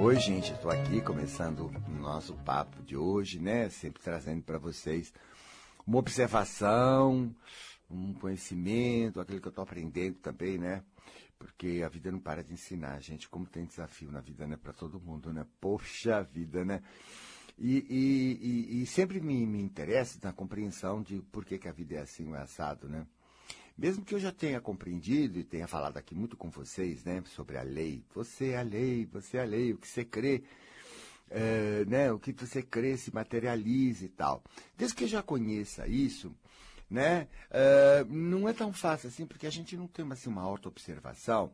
Oi, gente, estou aqui começando o nosso papo de hoje, né? Sempre trazendo para vocês uma observação, um conhecimento, aquilo que eu estou aprendendo também, né? Porque a vida não para de ensinar, gente. Como tem desafio na vida, né? Para todo mundo, né? Poxa vida, né? E, e, e, e sempre me, me interessa na compreensão de por que, que a vida é assim, o assado, né? Mesmo que eu já tenha compreendido e tenha falado aqui muito com vocês, né, sobre a lei. Você é a lei, você é a lei, o que você crê, é, né, o que você crê se materializa e tal. Desde que eu já conheça isso, né, é, não é tão fácil assim, porque a gente não tem assim, uma auto-observação,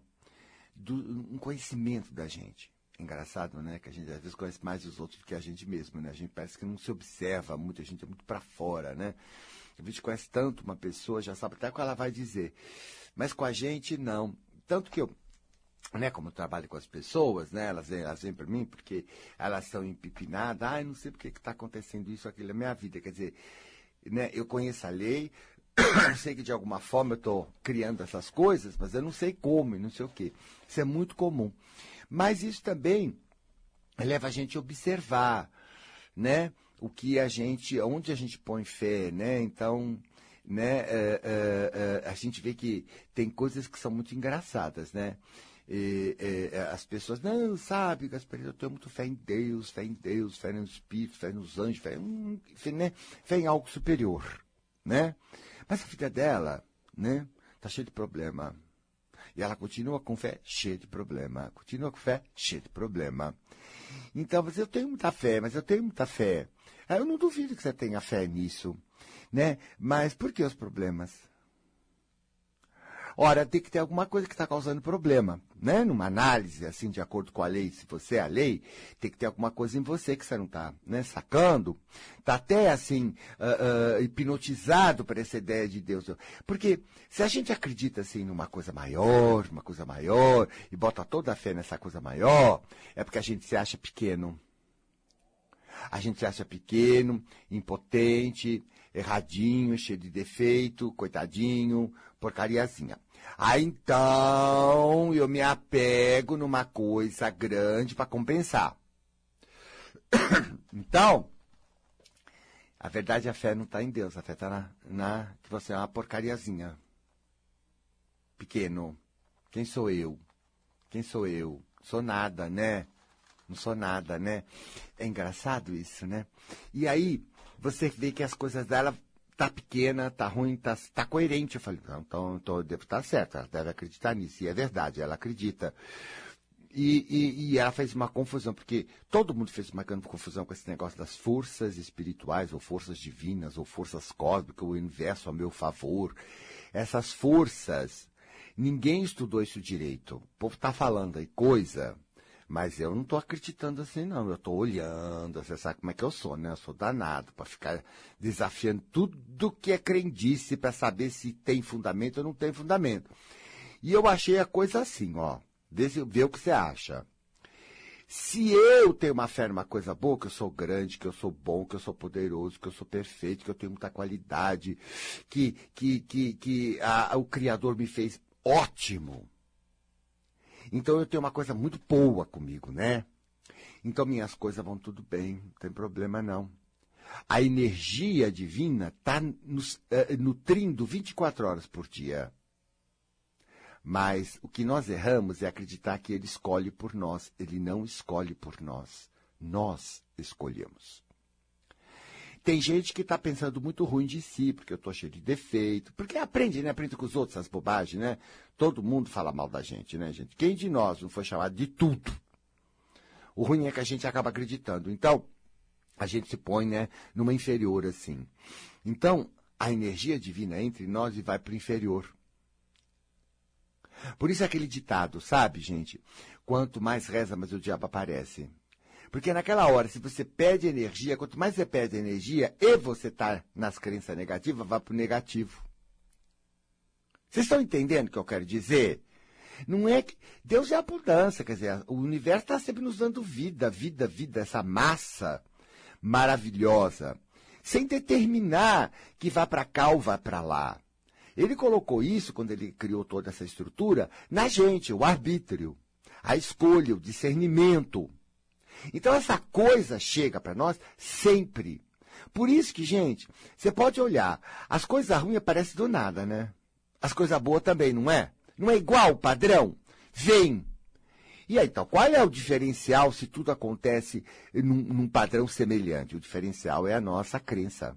um conhecimento da gente. Engraçado, né? Que a gente às vezes conhece mais os outros do que a gente mesmo, né? A gente parece que não se observa muito, a gente é muito para fora, né? A gente conhece tanto uma pessoa, já sabe até o que ela vai dizer. Mas com a gente, não. Tanto que eu, né, como eu trabalho com as pessoas, né, elas elas vêm para mim porque elas são empipinadas, ah, não sei por que está acontecendo isso, aquilo na minha vida. Quer dizer, né, eu conheço a lei, sei que de alguma forma eu estou criando essas coisas, mas eu não sei como e não sei o quê. Isso é muito comum. Mas isso também leva a gente a observar, né? O que a gente, onde a gente põe fé, né? Então, né? É, é, é, a gente vê que tem coisas que são muito engraçadas, né? E, e, as pessoas, não, sabe, Gaspar, eu tenho muito fé em Deus, fé em Deus, fé no Espírito, fé nos anjos, fé, hum, fé, né? fé em algo superior, né? Mas a vida dela, né, tá cheia de problema. E ela continua com fé cheia de problema. Continua com fé cheia de problema. Então, você, eu tenho muita fé, mas eu tenho muita fé. Eu não duvido que você tenha fé nisso, né? Mas por que os problemas? Ora, tem que ter alguma coisa que está causando problema, né? Numa análise, assim, de acordo com a lei, se você é a lei, tem que ter alguma coisa em você que você não está né, sacando. Está até, assim, uh, uh, hipnotizado por essa ideia de Deus. Porque se a gente acredita, assim, numa coisa maior, uma coisa maior, e bota toda a fé nessa coisa maior, é porque a gente se acha pequeno. A gente se acha pequeno, impotente, erradinho, cheio de defeito, coitadinho, porcariazinha. Aí então eu me apego numa coisa grande para compensar. então, a verdade, a fé não está em Deus, a fé está na, na que você é uma porcariazinha. Pequeno. Quem sou eu? Quem sou eu? Sou nada, né? Não sou nada, né? É engraçado isso, né? E aí, você vê que as coisas dela tá pequena, tá ruim, tá, tá coerente. Eu falei, não, então, então estar certo, ela deve acreditar nisso. E é verdade, ela acredita. E, e, e, ela fez uma confusão, porque todo mundo fez uma grande confusão com esse negócio das forças espirituais, ou forças divinas, ou forças cósmicas, o universo a meu favor. Essas forças, ninguém estudou isso direito. O povo está falando aí coisa mas eu não estou acreditando assim, não. Eu estou olhando, você sabe como é que eu sou, né? Eu sou danado para ficar desafiando tudo que é crendice para saber se tem fundamento ou não tem fundamento. E eu achei a coisa assim, ó. Vê, o que você acha. Se eu tenho uma fé numa coisa boa, que eu sou grande, que eu sou bom, que eu sou poderoso, que eu sou perfeito, que eu tenho muita qualidade, que, que, que, que a, o Criador me fez ótimo então eu tenho uma coisa muito boa comigo, né? Então minhas coisas vão tudo bem, não tem problema não. A energia divina está nos uh, nutrindo 24 horas por dia. Mas o que nós erramos é acreditar que ele escolhe por nós. Ele não escolhe por nós. Nós escolhemos. Tem gente que está pensando muito ruim de si, porque eu estou cheio de defeito. Porque aprende, né? Aprende com os outros essas bobagens, né? Todo mundo fala mal da gente, né, gente? Quem de nós não foi chamado de tudo? O ruim é que a gente acaba acreditando. Então, a gente se põe, né, numa inferior assim. Então, a energia divina entra em nós e vai para o inferior. Por isso é aquele ditado, sabe, gente? Quanto mais reza, mais o diabo aparece. Porque naquela hora, se você perde energia, quanto mais você perde energia e você está nas crenças negativas, vai para o negativo. Vocês estão entendendo o que eu quero dizer? Não é que. Deus é abundância, quer dizer, o universo está sempre nos dando vida, vida, vida, essa massa maravilhosa, sem determinar que vá para cá ou vá para lá. Ele colocou isso, quando ele criou toda essa estrutura, na gente, o arbítrio, a escolha, o discernimento. Então essa coisa chega para nós sempre. Por isso que, gente, você pode olhar, as coisas ruins aparecem do nada, né? As coisas boas também, não é? Não é igual o padrão? Vem. E aí, então, qual é o diferencial se tudo acontece num, num padrão semelhante? O diferencial é a nossa crença.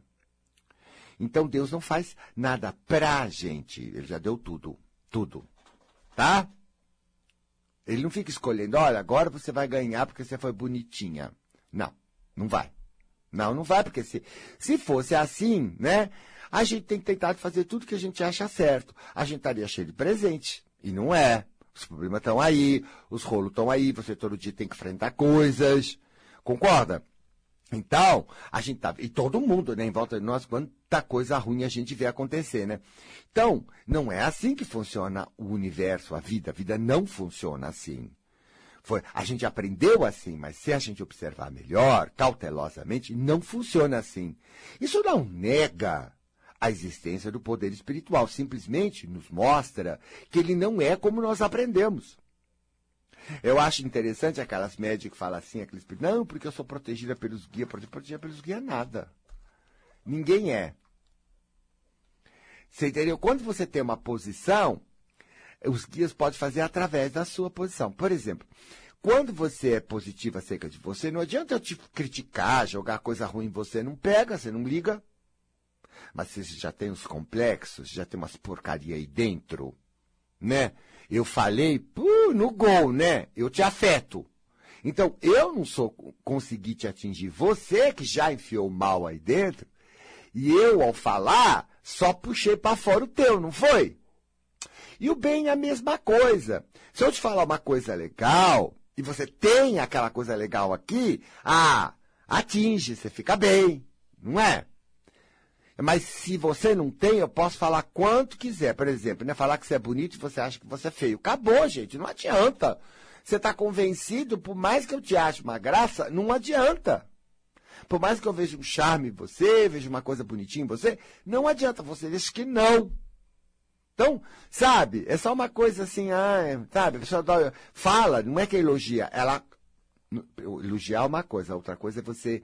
Então Deus não faz nada pra gente. Ele já deu tudo. Tudo. Tá? Ele não fica escolhendo, olha, agora você vai ganhar porque você foi bonitinha. Não, não vai. Não, não vai, porque se, se fosse assim, né? A gente tem que tentar fazer tudo que a gente acha certo. A gente estaria cheio de presente. E não é. Os problemas estão aí, os rolos estão aí, você todo dia tem que enfrentar coisas. Concorda? Então, a gente tá. E todo mundo, né, em volta de nós, quanta coisa ruim a gente vê acontecer, né? Então, não é assim que funciona o universo, a vida. A vida não funciona assim. Foi, a gente aprendeu assim, mas se a gente observar melhor, cautelosamente, não funciona assim. Isso não nega a existência do poder espiritual, simplesmente nos mostra que ele não é como nós aprendemos. Eu acho interessante aquelas médicas que falam assim, aqueles, não, porque eu sou protegida pelos guias, protegida pelos guias nada. Ninguém é. Você entendeu? Quando você tem uma posição, os guias podem fazer através da sua posição. Por exemplo, quando você é positivo acerca de você, não adianta eu te criticar, jogar coisa ruim em você, não pega, você não liga. Mas você já tem os complexos, já tem umas porcaria aí dentro, né? Eu falei, no gol, né? Eu te afeto. Então, eu não sou conseguir te atingir. Você que já enfiou mal aí dentro, e eu, ao falar, só puxei para fora o teu, não foi? E o bem é a mesma coisa. Se eu te falar uma coisa legal, e você tem aquela coisa legal aqui, ah, atinge, você fica bem, não é? Mas se você não tem, eu posso falar quanto quiser. Por exemplo, né? falar que você é bonito e você acha que você é feio. Acabou, gente. Não adianta. Você está convencido, por mais que eu te ache uma graça, não adianta. Por mais que eu veja um charme em você, veja uma coisa bonitinha em você, não adianta. Você diz que não. Então, sabe, é só uma coisa assim, ah, sabe, a pessoa fala, não é que elogia, ela. Elogiar é uma coisa, outra coisa é você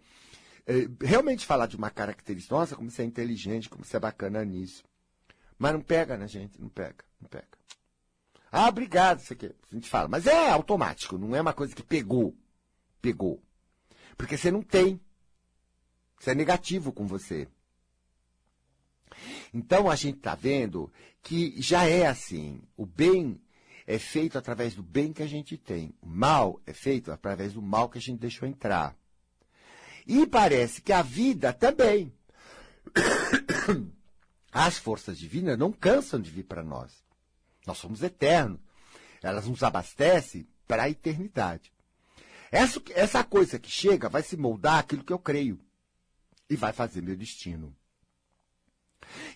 é, realmente falar de uma característica, nossa, como você é inteligente, como você é bacana nisso. Mas não pega na gente, não pega, não pega. Ah, obrigado, isso aqui. A gente fala, mas é automático, não é uma coisa que pegou. Pegou. Porque você não tem. Isso é negativo com você. Então a gente está vendo que já é assim. O bem é feito através do bem que a gente tem. O mal é feito através do mal que a gente deixou entrar. E parece que a vida também. As forças divinas não cansam de vir para nós. Nós somos eternos. Elas nos abastecem para a eternidade. Essa, essa coisa que chega vai se moldar aquilo que eu creio. E vai fazer meu destino.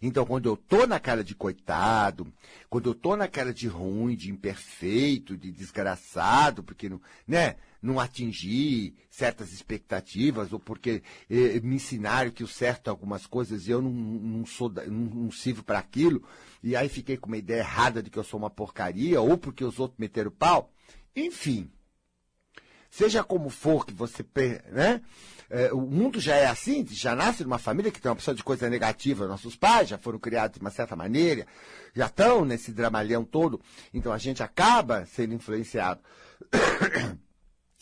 Então, quando eu tô na cara de coitado, quando eu tô na cara de ruim, de imperfeito, de desgraçado, porque não, né, não atingi certas expectativas, ou porque eh, me ensinaram que o certo é algumas coisas e eu não, não, sou, não, não sirvo para aquilo, e aí fiquei com uma ideia errada de que eu sou uma porcaria, ou porque os outros meteram pau. Enfim, seja como for que você, né? É, o mundo já é assim, já nasce numa família que tem uma opção de coisa negativa. Nossos pais já foram criados de uma certa maneira, já estão nesse dramalhão todo. Então a gente acaba sendo influenciado.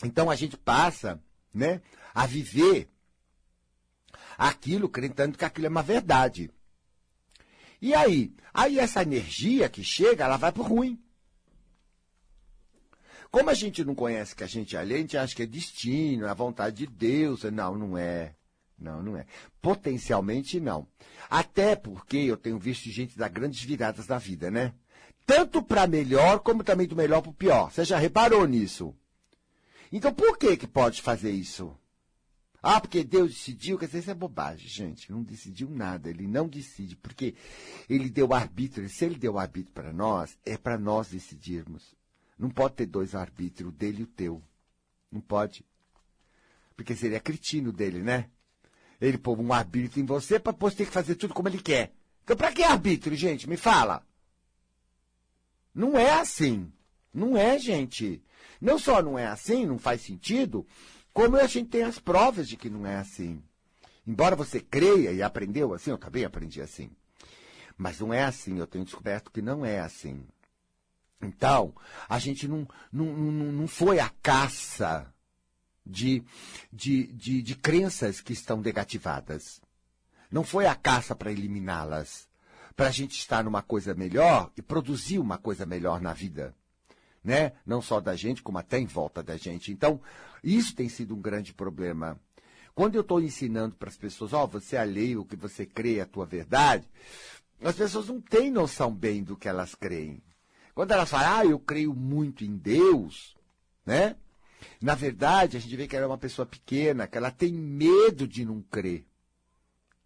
Então a gente passa, né, a viver aquilo, acreditando que aquilo é uma verdade. E aí? Aí essa energia que chega, ela vai pro ruim. Como a gente não conhece que a gente é alheio, a gente acha que é destino, é a vontade de Deus. Não, não é. Não, não é. Potencialmente não. Até porque eu tenho visto gente dar grandes viradas na vida, né? Tanto para melhor, como também do melhor para o pior. Você já reparou nisso? Então por que que pode fazer isso? Ah, porque Deus decidiu, quer dizer, isso é bobagem, gente. Não decidiu nada, ele não decide, porque ele deu arbítrio. Se ele deu arbítrio para nós, é para nós decidirmos. Não pode ter dois arbítrios, o dele e o teu. Não pode. Porque seria cretino dele, né? Ele pôr um arbítrio em você para depois ter que fazer tudo como ele quer. Então, para que arbítrio, gente? Me fala. Não é assim. Não é, gente. Não só não é assim, não faz sentido, Como a gente tem as provas de que não é assim. Embora você creia e aprendeu assim, eu também aprendi assim. Mas não é assim, eu tenho descoberto que não é assim. Então, a gente não, não, não, não foi a caça de, de, de, de crenças que estão negativadas. Não foi a caça para eliminá-las. Para a gente estar numa coisa melhor e produzir uma coisa melhor na vida. Né? Não só da gente, como até em volta da gente. Então, isso tem sido um grande problema. Quando eu estou ensinando para as pessoas, ó, oh, você é alheio, o que você crê a tua verdade, as pessoas não têm noção bem do que elas creem. Quando elas falam, ah, eu creio muito em Deus, né? Na verdade, a gente vê que ela é uma pessoa pequena, que ela tem medo de não crer.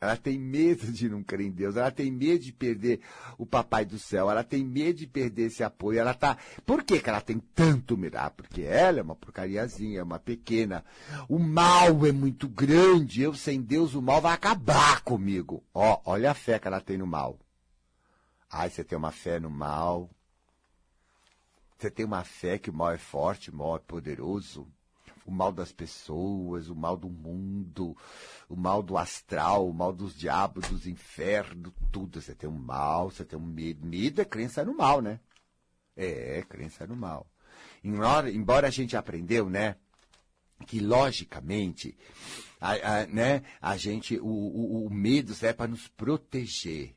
Ela tem medo de não crer em Deus, ela tem medo de perder o papai do céu, ela tem medo de perder esse apoio, ela tá. Por que, que ela tem tanto medo? Ah, porque ela é uma porcariazinha, é uma pequena. O mal é muito grande, eu sem Deus o mal vai acabar comigo. Ó, olha a fé que ela tem no mal. Ai, você tem uma fé no mal. Você tem uma fé que o mal é forte, o mal é poderoso o mal das pessoas, o mal do mundo, o mal do astral, o mal dos diabos, dos infernos, tudo. Você tem um mal, você tem um medo. Medo é crença no mal, né? É, crença no mal. Embora, a gente aprendeu, né? Que logicamente, a, a, né, a gente, o, o, o medo serve para nos proteger.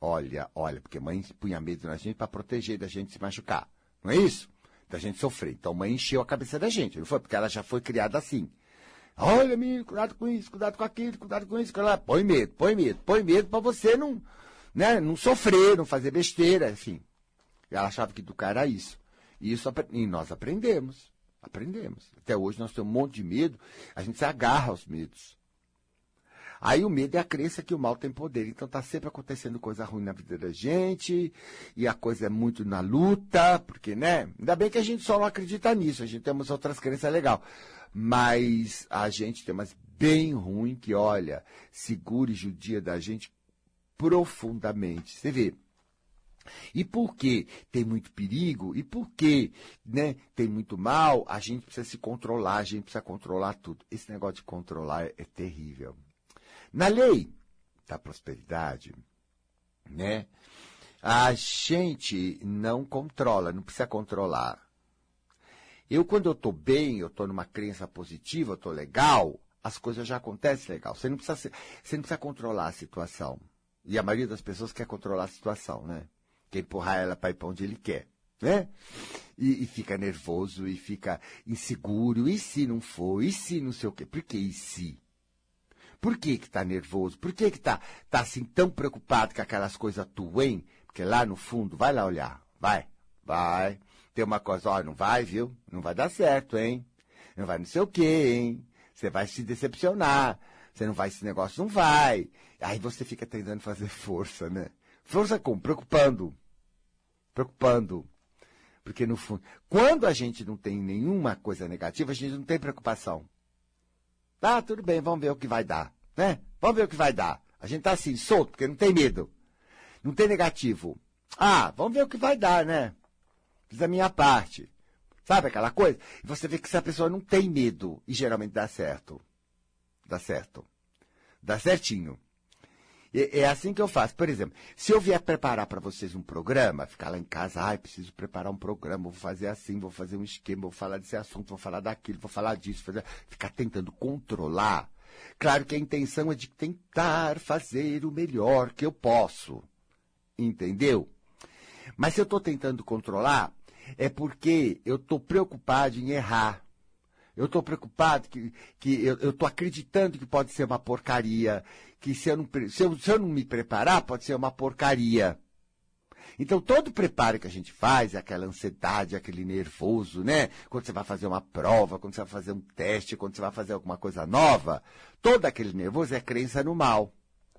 Olha, olha, porque mãe punha medo na gente para proteger da gente se machucar. Não é isso? da gente sofrer. Então, mãe encheu a cabeça da gente, não foi? Porque ela já foi criada assim. Olha, menino, cuidado com isso, cuidado com aquilo, cuidado com isso. Ela põe medo, põe medo, põe medo para você não, né, não sofrer, não fazer besteira, enfim. Ela achava que educar era isso. E, isso, e nós aprendemos, aprendemos. Até hoje nós temos um monte de medo, a gente se agarra aos medos. Aí o medo é a crença que o mal tem poder. Então está sempre acontecendo coisa ruim na vida da gente, e a coisa é muito na luta, porque, né? Ainda bem que a gente só não acredita nisso, a gente temos outras crenças legal. Mas a gente tem umas bem ruim que, olha, segura e judia da gente profundamente. Você vê, e por que tem muito perigo? E por que né, tem muito mal? A gente precisa se controlar, a gente precisa controlar tudo. Esse negócio de controlar é, é terrível. Na lei da prosperidade, né? A gente não controla, não precisa controlar. Eu, quando eu estou bem, eu estou numa crença positiva, eu estou legal, as coisas já acontecem legal. Você não, precisa, você não precisa controlar a situação. E a maioria das pessoas quer controlar a situação, né? Quer empurrar ela para ir para onde ele quer, né? E, e, fica nervoso, e fica inseguro. E se não for? E se não sei o quê? Por que e se? Por que que tá nervoso? Por que que tá, tá assim tão preocupado com aquelas coisas tuas, hein? Porque lá no fundo, vai lá olhar, vai, vai. Tem uma coisa, ó, não vai, viu? Não vai dar certo, hein? Não vai não sei o quê, hein? Você vai se decepcionar. Você não vai, esse negócio não vai. Aí você fica tentando fazer força, né? Força como? Preocupando. Preocupando. Porque no fundo, quando a gente não tem nenhuma coisa negativa, a gente não tem preocupação. Tá, tudo bem, vamos ver o que vai dar, né? Vamos ver o que vai dar. A gente tá assim, solto, porque não tem medo. Não tem negativo. Ah, vamos ver o que vai dar, né? Fiz a minha parte. Sabe aquela coisa? E você vê que essa pessoa não tem medo. E geralmente dá certo. Dá certo. Dá certinho. É, é assim que eu faço. Por exemplo, se eu vier preparar para vocês um programa, ficar lá em casa, ai, preciso preparar um programa, vou fazer assim, vou fazer um esquema, vou falar desse assunto, vou falar daquilo, vou falar disso, fazer... ficar tentando controlar. Claro que a intenção é de tentar fazer o melhor que eu posso. Entendeu? Mas se eu estou tentando controlar, é porque eu estou preocupado em errar. Eu estou preocupado que, que eu estou acreditando que pode ser uma porcaria, que se eu, não, se, eu, se eu não me preparar, pode ser uma porcaria. Então, todo preparo que a gente faz, é aquela ansiedade, aquele nervoso, né? Quando você vai fazer uma prova, quando você vai fazer um teste, quando você vai fazer alguma coisa nova, todo aquele nervoso é crença no mal.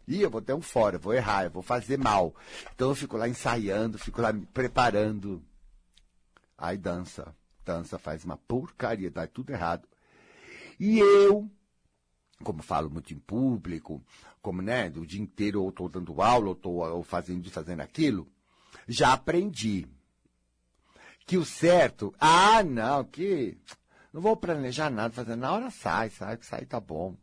Ih, eu vou ter um fora, eu vou errar, eu vou fazer mal. Então eu fico lá ensaiando, fico lá me preparando. Aí dança dança faz uma porcaria, dá tudo errado. E eu, como falo muito em público, como, né, o dia inteiro ou estou dando aula, ou estou fazendo fazendo aquilo, já aprendi que o certo, ah, não, que Não vou planejar nada, fazer na hora sai, sai, que sai tá bom.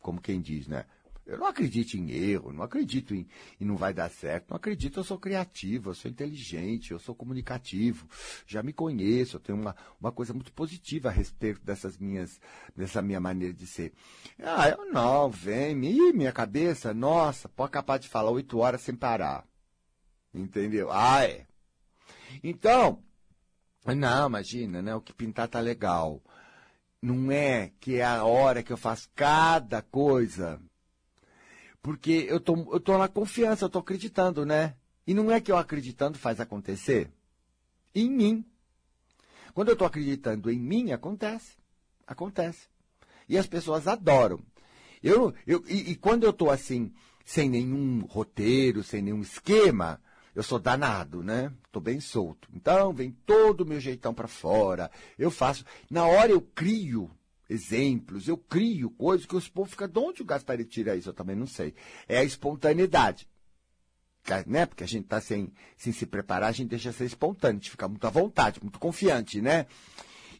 Como quem diz, né? Eu não acredito em erro, não acredito em, em não vai dar certo, não acredito, eu sou criativo, eu sou inteligente, eu sou comunicativo, já me conheço, eu tenho uma, uma coisa muito positiva a respeito dessas minhas, dessa minha maneira de ser. Ah, eu não, vem, minha cabeça, nossa, pode capaz de falar oito horas sem parar. Entendeu? Ah, é. Então, não, imagina, né? O que pintar tá legal. Não é que é a hora que eu faço cada coisa porque eu tô, eu tô na confiança, eu tô acreditando, né? E não é que eu acreditando faz acontecer. Em mim. Quando eu estou acreditando em mim, acontece. Acontece. E as pessoas adoram. Eu, eu, e, e quando eu estou assim, sem nenhum roteiro, sem nenhum esquema, eu sou danado, né? Estou bem solto. Então, vem todo o meu jeitão para fora. Eu faço. Na hora eu crio exemplos, eu crio coisas que os povos ficam, de onde o Gaspari tira isso? Eu também não sei. É a espontaneidade. Né? Porque a gente está sem, sem se preparar, a gente deixa ser espontâneo, a gente fica muito à vontade, muito confiante, né?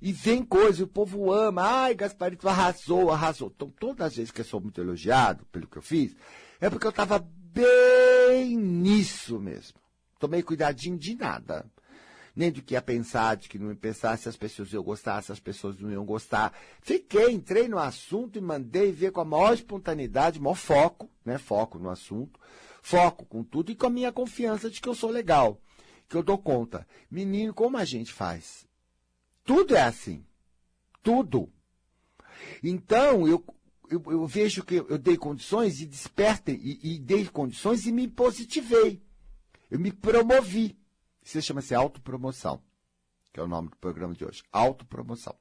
E vem coisa, o povo ama, ai, Gasparito arrasou, arrasou. Então, todas as vezes que eu sou muito elogiado pelo que eu fiz, é porque eu estava bem nisso mesmo. Tomei cuidadinho de nada nem do que ia pensar, de que não ia pensar, se as pessoas iam gostar, se as pessoas não iam gostar. Fiquei, entrei no assunto e mandei ver com a maior espontaneidade, maior foco, né? Foco no assunto, foco com tudo e com a minha confiança de que eu sou legal, que eu dou conta. Menino, como a gente faz? Tudo é assim. Tudo. Então, eu, eu, eu, vejo que eu dei condições e despertei, e, e, dei condições e me positivei. Eu me promovi. Isso chama-se autopromoção, que é o nome do programa de hoje. Autopromoção.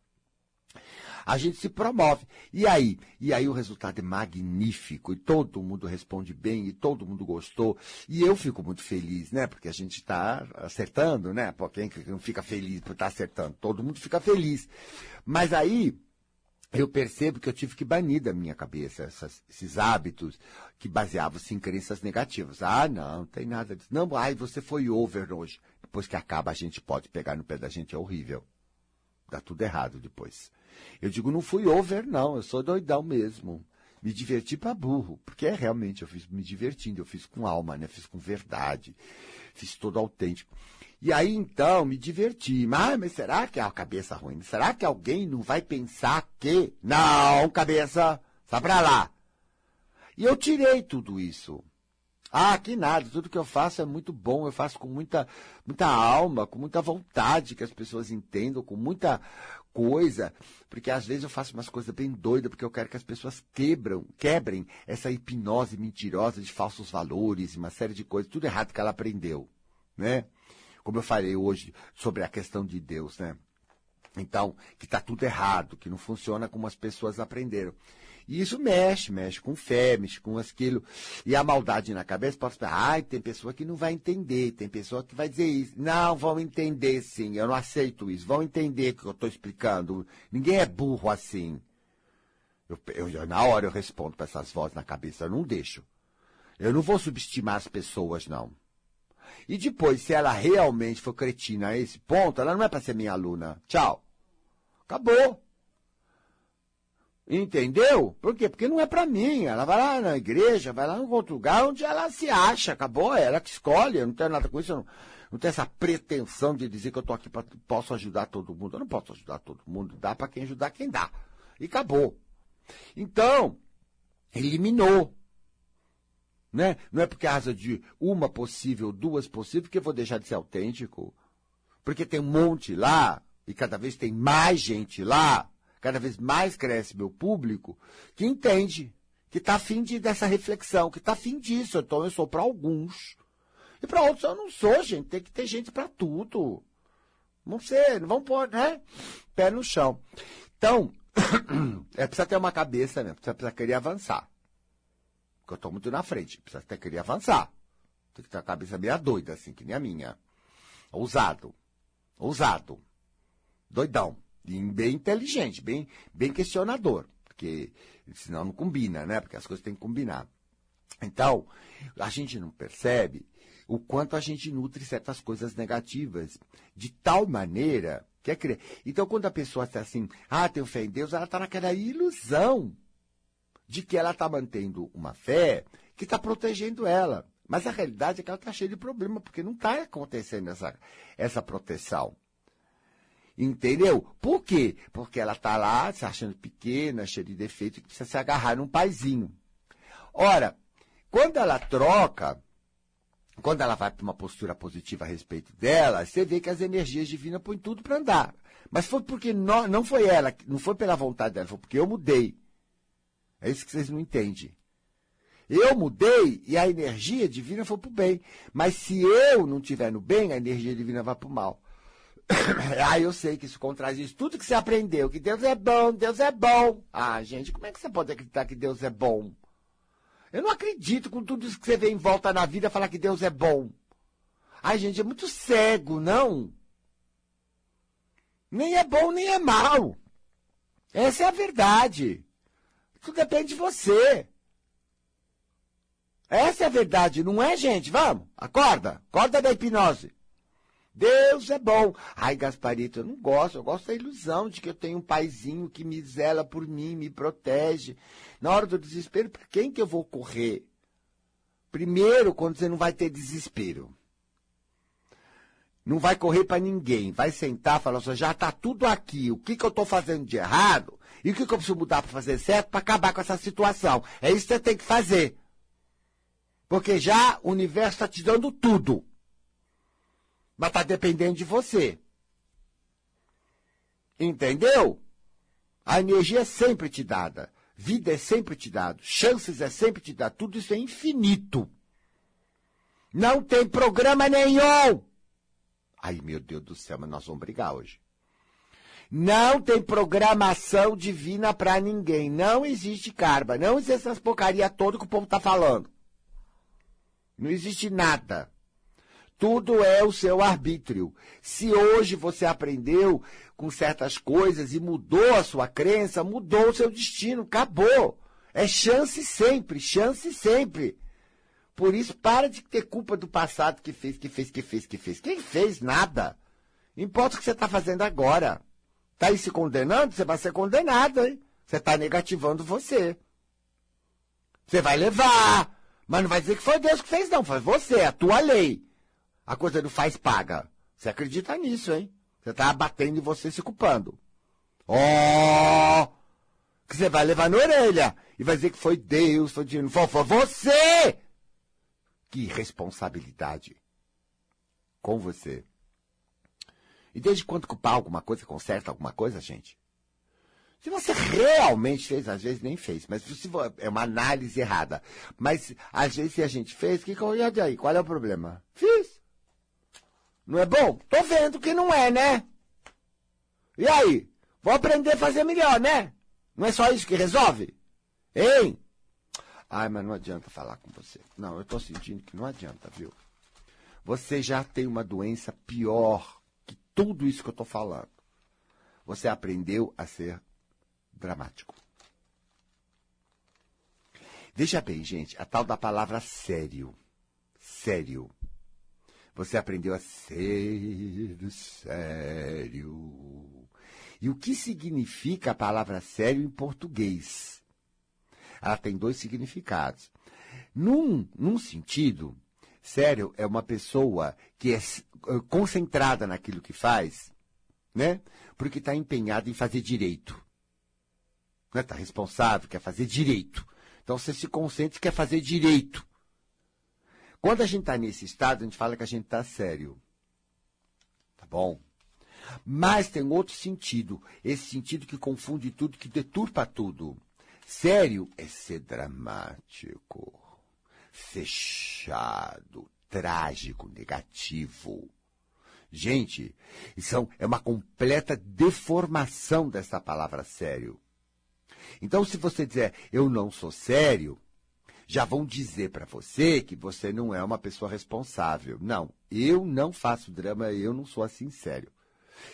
A gente se promove. E aí? E aí o resultado é magnífico. E todo mundo responde bem, e todo mundo gostou. E eu fico muito feliz, né? Porque a gente está acertando, né? Pô, quem não fica feliz por estar tá acertando? Todo mundo fica feliz. Mas aí, eu percebo que eu tive que banir da minha cabeça essas, esses hábitos que baseavam-se em crenças negativas. Ah, não, não tem nada disso. Não, ai, você foi over hoje. Depois que acaba, a gente pode pegar no pé da gente, é horrível. Dá tudo errado depois. Eu digo, não fui over, não, eu sou doidão mesmo. Me diverti para burro, porque é realmente, eu fiz me divertindo, eu fiz com alma, né? Fiz com verdade, fiz todo autêntico. E aí, então, me diverti. Mas, mas será que é a cabeça ruim? Será que alguém não vai pensar que... Não, cabeça, sai pra lá. E eu tirei tudo isso. Ah, que nada, tudo que eu faço é muito bom, eu faço com muita, muita alma, com muita vontade que as pessoas entendam, com muita coisa, porque às vezes eu faço umas coisas bem doidas, porque eu quero que as pessoas quebram, quebrem essa hipnose mentirosa de falsos valores, uma série de coisas, tudo errado que ela aprendeu, né? como eu falei hoje sobre a questão de Deus, né? Então, que está tudo errado, que não funciona como as pessoas aprenderam. E isso mexe, mexe com fé, mexe com aquilo. E a maldade na cabeça pode falar, ai, tem pessoa que não vai entender, tem pessoa que vai dizer isso. Não, vão entender sim, eu não aceito isso. Vão entender o que eu estou explicando. Ninguém é burro assim. Eu, eu, na hora eu respondo para essas vozes na cabeça, eu não deixo. Eu não vou subestimar as pessoas, não. E depois, se ela realmente for cretina a esse ponto, ela não é para ser minha aluna. Tchau. Acabou. Entendeu? Por quê? Porque não é para mim. Ela vai lá na igreja, vai lá em outro lugar onde ela se acha. Acabou, é ela que escolhe. Eu não tenho nada com isso. Eu não, não tenho essa pretensão de dizer que eu estou aqui para posso ajudar todo mundo. Eu não posso ajudar todo mundo. Dá para quem ajudar quem dá. E acabou. Então, eliminou. Né? Não é porque asa de uma possível, duas possíveis, que eu vou deixar de ser autêntico. Porque tem um monte lá, e cada vez tem mais gente lá, cada vez mais cresce meu público, que entende, que está afim de, dessa reflexão, que está afim disso. Então eu sou para alguns. E para outros eu não sou, gente. Tem que ter gente para tudo. Não sei, não vamos pôr, né? Pé no chão. Então, é precisa ter uma cabeça mesmo, precisa, precisa querer avançar. Porque eu estou muito na frente. Precisa até querer avançar. Tem que ter a cabeça meio doida, assim, que nem a minha. Ousado. Ousado. Doidão. E bem inteligente, bem, bem questionador. Porque senão não combina, né? Porque as coisas têm que combinar. Então, a gente não percebe o quanto a gente nutre certas coisas negativas, de tal maneira que é crer. Então, quando a pessoa está assim, ah, tenho fé em Deus, ela está naquela ilusão de que ela está mantendo uma fé que está protegendo ela. Mas a realidade é que ela está cheia de problema, porque não está acontecendo essa, essa proteção. Entendeu? Por quê? Porque ela está lá se achando pequena, cheia de defeito, e precisa se agarrar num paizinho. Ora, quando ela troca, quando ela vai para uma postura positiva a respeito dela, você vê que as energias divinas põem tudo para andar. Mas foi porque não, não foi ela, não foi pela vontade dela, foi porque eu mudei. É isso que vocês não entendem. Eu mudei e a energia divina foi para o bem. Mas se eu não estiver no bem, a energia divina vai para o mal. ah, eu sei que isso contradiz isso. Tudo que você aprendeu, que Deus é bom, Deus é bom. Ah, gente, como é que você pode acreditar que Deus é bom? Eu não acredito com tudo isso que você vê em volta na vida falar que Deus é bom. Ai, gente, é muito cego, não? Nem é bom, nem é mal. Essa é a verdade. Tudo depende de você. Essa é a verdade, não é, gente? Vamos, acorda. Acorda da hipnose. Deus é bom. Ai, Gasparito, eu não gosto. Eu gosto da ilusão de que eu tenho um paizinho que me zela por mim, me protege. Na hora do desespero, para quem que eu vou correr? Primeiro, quando você não vai ter desespero. Não vai correr para ninguém. Vai sentar e falar assim, já está tudo aqui. O que, que eu estou fazendo de errado? E o que, que eu preciso mudar para fazer certo para acabar com essa situação? É isso que você tem que fazer. Porque já o universo está te dando tudo. Mas está dependendo de você. Entendeu? A energia é sempre te dada. Vida é sempre te dado. Chances é sempre te dado. Tudo isso é infinito. Não tem programa nenhum. Ai, meu Deus do céu, mas nós vamos brigar hoje. Não tem programação divina para ninguém. Não existe karma. Não existe essas porcaria toda que o povo está falando. Não existe nada. Tudo é o seu arbítrio. Se hoje você aprendeu com certas coisas e mudou a sua crença, mudou o seu destino, acabou. É chance sempre, chance sempre. Por isso, para de ter culpa do passado que fez, que fez, que fez, que fez. Quem fez nada? Importa o que você está fazendo agora. Está aí se condenando? Você vai ser condenado, hein? Você está negativando você. Você vai levar. Mas não vai dizer que foi Deus que fez, não. Foi você, a tua lei a coisa do faz paga. Você acredita nisso, hein? Você está abatendo e você se culpando. Oh! Que você vai levar na orelha e vai dizer que foi Deus, foi dinheiro, foi você! Que responsabilidade com você. E desde quando culpar alguma coisa, conserta alguma coisa, gente? Se você realmente fez, às vezes nem fez, mas se é uma análise errada. Mas às vezes se a gente fez, que, e aí? Qual é o problema? Fiz. Não é bom? Tô vendo que não é, né? E aí? Vou aprender a fazer melhor, né? Não é só isso que resolve? Hein? Ai, mas não adianta falar com você. Não, eu tô sentindo que não adianta, viu? Você já tem uma doença pior que tudo isso que eu tô falando. Você aprendeu a ser dramático. Veja bem, gente, a tal da palavra sério. Sério. Você aprendeu a ser sério. E o que significa a palavra sério em português? Ela tem dois significados. Num, num sentido, sério é uma pessoa que é concentrada naquilo que faz, né? Porque está empenhada em fazer direito. Está né? responsável, quer fazer direito. Então você se concentra e quer fazer direito. Quando a gente está nesse estado, a gente fala que a gente está sério. Tá bom? Mas tem outro sentido. Esse sentido que confunde tudo, que deturpa tudo. Sério é ser dramático, fechado, trágico, negativo. Gente, isso é uma completa deformação dessa palavra sério. Então, se você dizer eu não sou sério, já vão dizer para você que você não é uma pessoa responsável. Não, eu não faço drama, eu não sou assim sério.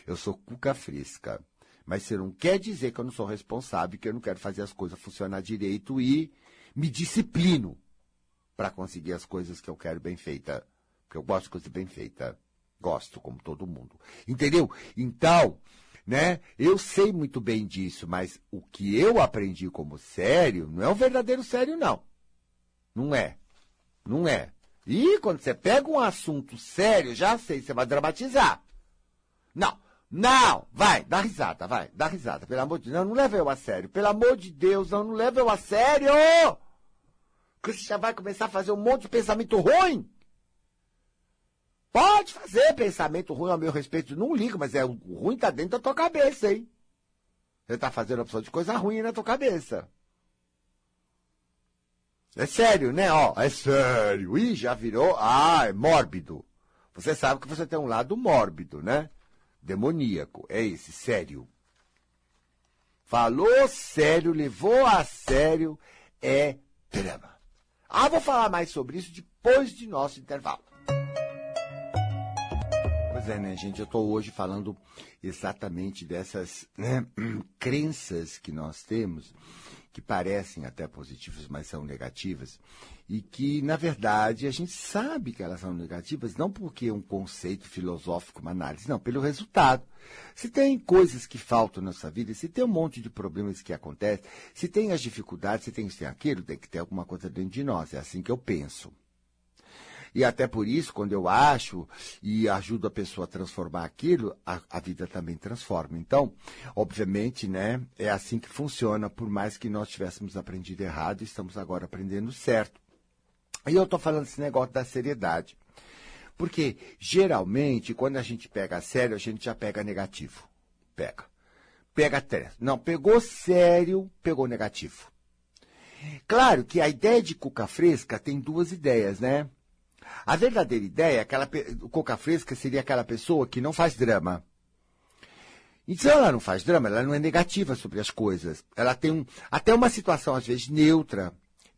Eu sou cuca fresca. Mas você não quer dizer que eu não sou responsável, que eu não quero fazer as coisas funcionar direito e me disciplino para conseguir as coisas que eu quero bem feitas. Porque eu gosto de coisa bem feita. Gosto, como todo mundo. Entendeu? Então, né? Eu sei muito bem disso, mas o que eu aprendi como sério não é o verdadeiro sério, não. Não é. Não é. E quando você pega um assunto sério, já sei, você vai dramatizar. Não, não, vai, dá risada, vai, dá risada, pelo amor de Deus. Não, não leva eu a sério. Pelo amor de Deus, não, não leva eu a sério! Porque você já vai começar a fazer um monte de pensamento ruim. Pode fazer pensamento ruim ao meu respeito, não ligo, mas é o ruim tá dentro da tua cabeça, hein? Você tá fazendo a opção de coisa ruim na tua cabeça. É sério, né? Ó, é sério. Ih, já virou. Ah, é mórbido. Você sabe que você tem um lado mórbido, né? Demoníaco. É esse, sério. Falou sério, levou a sério, é drama. Ah, vou falar mais sobre isso depois de nosso intervalo. Pois é, né, gente? Eu estou hoje falando exatamente dessas né, crenças que nós temos que parecem até positivas, mas são negativas, e que, na verdade, a gente sabe que elas são negativas não porque é um conceito filosófico, uma análise, não, pelo resultado. Se tem coisas que faltam na nossa vida, se tem um monte de problemas que acontecem, se tem as dificuldades, se tem isso e aquilo, tem que ter alguma coisa dentro de nós. É assim que eu penso. E até por isso, quando eu acho e ajudo a pessoa a transformar aquilo, a, a vida também transforma. Então, obviamente, né, é assim que funciona, por mais que nós tivéssemos aprendido errado, estamos agora aprendendo certo. E eu estou falando esse negócio da seriedade. Porque, geralmente, quando a gente pega a sério, a gente já pega negativo. Pega. Pega três. Não, pegou sério, pegou negativo. Claro que a ideia de cuca fresca tem duas ideias, né? A verdadeira ideia, aquela coca fresca seria aquela pessoa que não faz drama. E se ela não faz drama, ela não é negativa sobre as coisas. Ela tem um, até uma situação, às vezes, neutra,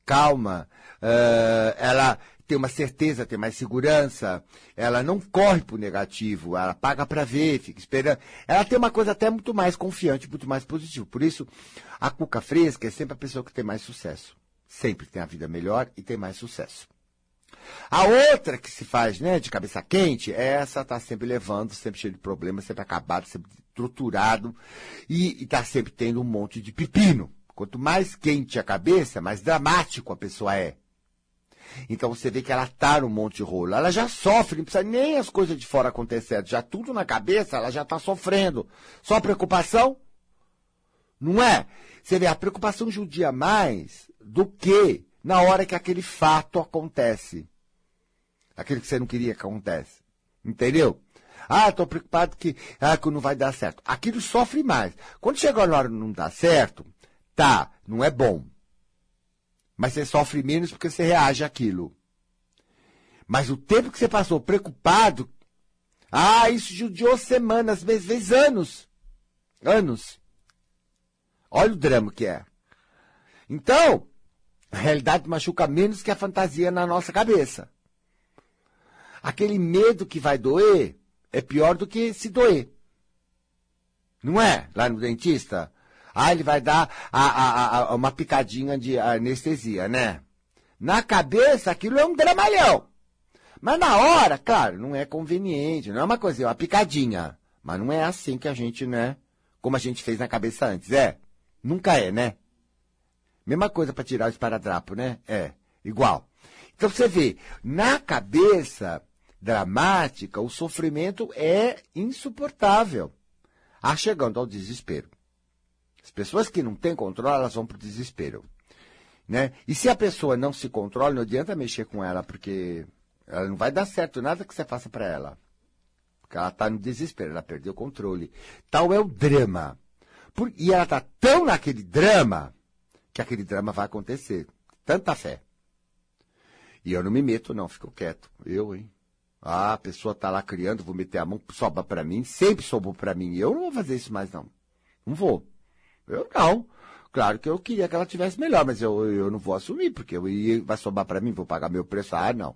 calma. Uh, ela tem uma certeza, tem mais segurança. Ela não corre para o negativo, ela paga para ver, fica esperando. Ela tem uma coisa até muito mais confiante, muito mais positiva. Por isso, a cuca fresca é sempre a pessoa que tem mais sucesso. Sempre tem a vida melhor e tem mais sucesso. A outra que se faz, né, de cabeça quente, essa está sempre levando, sempre cheio de problemas, sempre acabado, sempre estruturado e está sempre tendo um monte de pepino. Quanto mais quente a cabeça, mais dramático a pessoa é. Então você vê que ela está num monte de rolo. Ela já sofre, não precisa nem as coisas de fora acontecerem. Já tudo na cabeça, ela já está sofrendo. Só preocupação? Não é? Você vê, a preocupação judia mais do que na hora que aquele fato acontece aquilo que você não queria que acontece. Entendeu? Ah, estou preocupado que, ah, que não vai dar certo. Aquilo sofre mais. Quando chega na hora não dá certo, tá, não é bom. Mas você sofre menos porque você reage àquilo. Mas o tempo que você passou preocupado, ah, isso judiou semanas, vezes, vezes anos. Anos. Olha o drama que é. Então, a realidade machuca menos que a fantasia na nossa cabeça. Aquele medo que vai doer é pior do que se doer. Não é? Lá no dentista. Ah, ele vai dar a, a, a, uma picadinha de anestesia, né? Na cabeça, aquilo é um dramalhão. Mas na hora, claro, não é conveniente, não é uma coisa, é uma picadinha. Mas não é assim que a gente, né? Como a gente fez na cabeça antes, é? Nunca é, né? Mesma coisa para tirar o esparadrapo, né? É, igual. Então você vê, na cabeça, dramática, o sofrimento é insuportável, a chegando ao desespero. As pessoas que não têm controle, elas vão para o desespero. Né? E se a pessoa não se controla, não adianta mexer com ela, porque ela não vai dar certo nada que você faça para ela. Porque ela está no desespero, ela perdeu o controle. Tal é o drama. Por, e ela está tão naquele drama que aquele drama vai acontecer. Tanta fé. E eu não me meto, não, fico quieto. Eu, hein? Ah, a pessoa está lá criando, vou meter a mão, sobra para mim, sempre sobrou para mim. Eu não vou fazer isso mais, não. Não vou. Eu não. Claro que eu queria que ela tivesse melhor, mas eu, eu não vou assumir, porque eu, vai sobrar para mim, vou pagar meu preço. Ah, não.